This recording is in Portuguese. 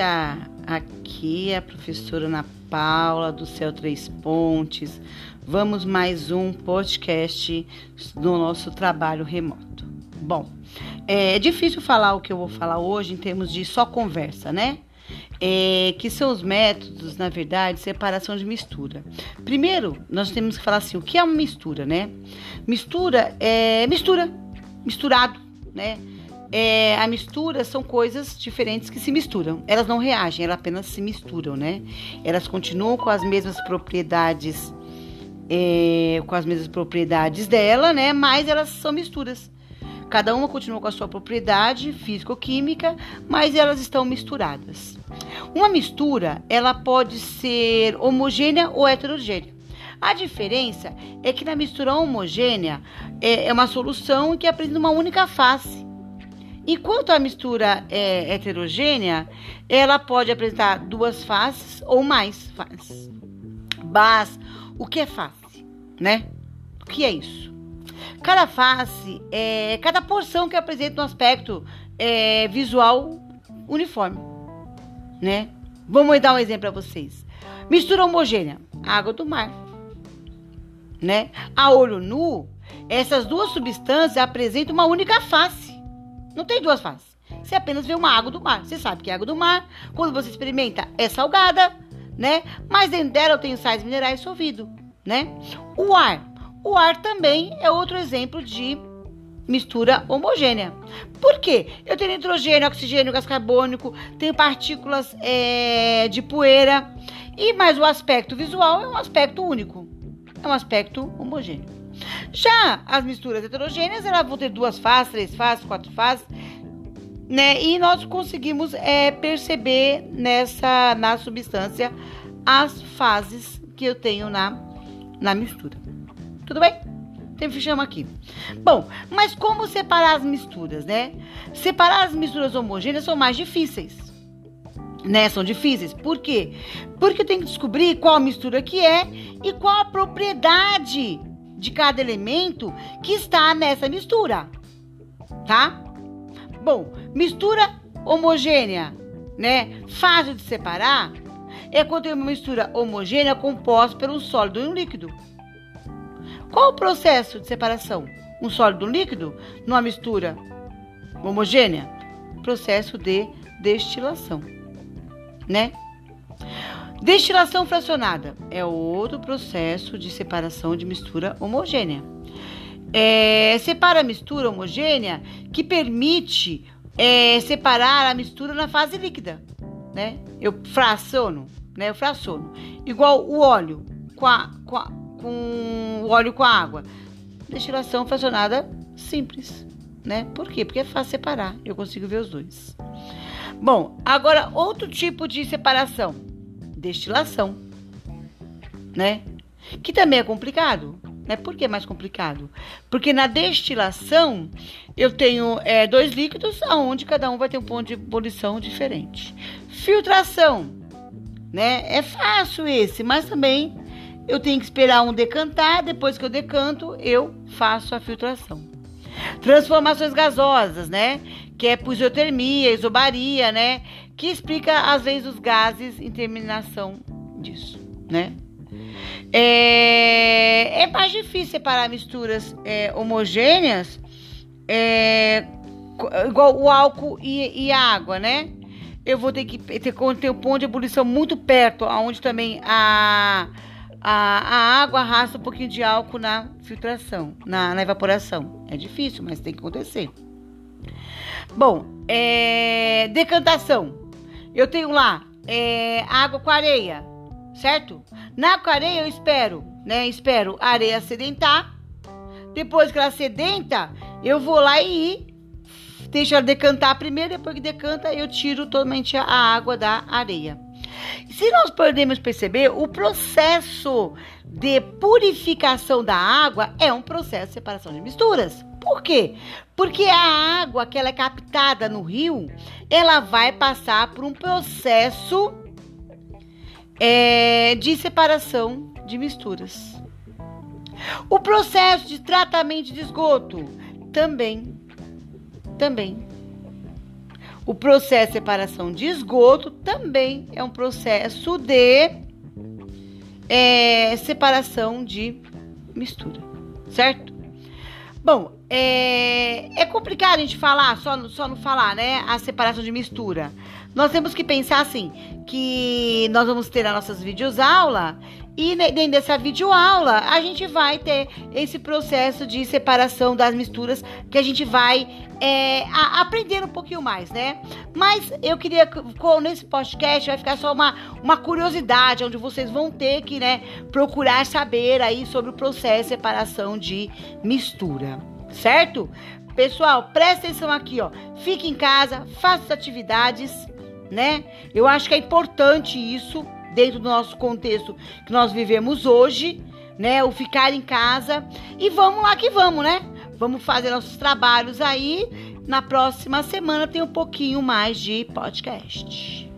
dia! Aqui é a professora Ana Paula do Céu Três Pontes. Vamos mais um podcast do nosso trabalho remoto. Bom, é difícil falar o que eu vou falar hoje em termos de só conversa, né? É, que são os métodos, na verdade, de separação de mistura. Primeiro, nós temos que falar assim, o que é uma mistura, né? Mistura é mistura, misturado, né? É, a mistura são coisas diferentes que se misturam. Elas não reagem, elas apenas se misturam, né? Elas continuam com as mesmas propriedades, é, com as mesmas propriedades dela, né? Mas elas são misturas. Cada uma continua com a sua propriedade físico-química, mas elas estão misturadas. Uma mistura, ela pode ser homogênea ou heterogênea. A diferença é que na mistura homogênea é, é uma solução que apresenta uma única face Enquanto a mistura é heterogênea, ela pode apresentar duas faces ou mais faces. Mas o que é face, né? O que é isso? Cada face é cada porção que apresenta um aspecto é, visual uniforme, né? Vamos dar um exemplo para vocês. Mistura homogênea, água do mar, né? A olho nu, essas duas substâncias apresentam uma única face. Não tem duas faces. Você apenas vê uma água do mar. Você sabe que a água do mar, quando você experimenta, é salgada, né? Mas dentro dela tem sais minerais solvido, né? O ar. O ar também é outro exemplo de mistura homogênea. Por quê? Eu tenho nitrogênio, oxigênio, gás carbônico, tenho partículas é, de poeira. E mais o aspecto visual é um aspecto único. É um aspecto homogêneo. Já as misturas heterogêneas, elas vão ter duas fases, três fases, quatro fases, né? E nós conseguimos é, perceber nessa na substância as fases que eu tenho na, na mistura. Tudo bem? Tem fichama aqui. Bom, mas como separar as misturas, né? Separar as misturas homogêneas são mais difíceis. Né, são difíceis. Por quê? Porque eu tenho que descobrir qual mistura que é e qual a propriedade de cada elemento que está nessa mistura, tá? Bom, mistura homogênea, né? Fácil de separar é quando tem uma mistura homogênea composta por um sólido e um líquido. Qual o processo de separação? Um sólido e um líquido numa mistura homogênea? Processo de destilação, né? Destilação fracionada é outro processo de separação de mistura homogênea. É, separa a mistura homogênea que permite é, separar a mistura na fase líquida, né? Eu fraciono, né? Eu fraciono. Igual o óleo com, a, com, a, com o óleo com a água. Destilação fracionada simples, né? Por quê? Porque é fácil separar. Eu consigo ver os dois. Bom, agora outro tipo de separação destilação, né? Que também é complicado. Né? Por que é mais complicado? Porque na destilação eu tenho é, dois líquidos, aonde cada um vai ter um ponto de ebulição diferente. Filtração, né? É fácil esse, mas também eu tenho que esperar um decantar. Depois que eu decanto, eu faço a filtração. Transformações gasosas, né? Que é isotermia, isobaria, né? Que explica, às vezes, os gases em terminação disso, né? É, é mais difícil separar misturas é, homogêneas, é, igual o álcool e, e, a água, né? Eu vou ter que ter, ter um ponto de ebulição muito perto, onde também a a, a água arrasta um pouquinho de álcool na filtração, na, na evaporação. É difícil, mas tem que acontecer. Bom, é, decantação. Eu tenho lá é, água com areia, certo? Na com areia eu espero, né? Espero a areia sedentar. Depois que ela sedenta, eu vou lá e deixo ela decantar primeiro. Depois que decanta, eu tiro totalmente a água da areia. Se nós podemos perceber, o processo de purificação da água é um processo de separação de misturas. Por quê? Porque a água que ela é captada no rio, ela vai passar por um processo é, de separação de misturas. O processo de tratamento de esgoto também, também. O processo de separação de esgoto também é um processo de é, separação de mistura, certo? Bom, é, é complicado a gente falar, só, só não falar, né? A separação de mistura. Nós temos que pensar assim, que nós vamos ter as nossas videoaulas e dentro dessa videoaula a gente vai ter esse processo de separação das misturas que a gente vai é, a, aprender um pouquinho mais, né? Mas eu queria, nesse podcast, vai ficar só uma, uma curiosidade, onde vocês vão ter que, né, procurar saber aí sobre o processo de separação de mistura, certo? Pessoal, presta atenção aqui, ó. Fique em casa, faça as atividades, né? Eu acho que é importante isso dentro do nosso contexto que nós vivemos hoje, né? O ficar em casa e vamos lá que vamos, né? Vamos fazer nossos trabalhos aí. Na próxima semana tem um pouquinho mais de podcast.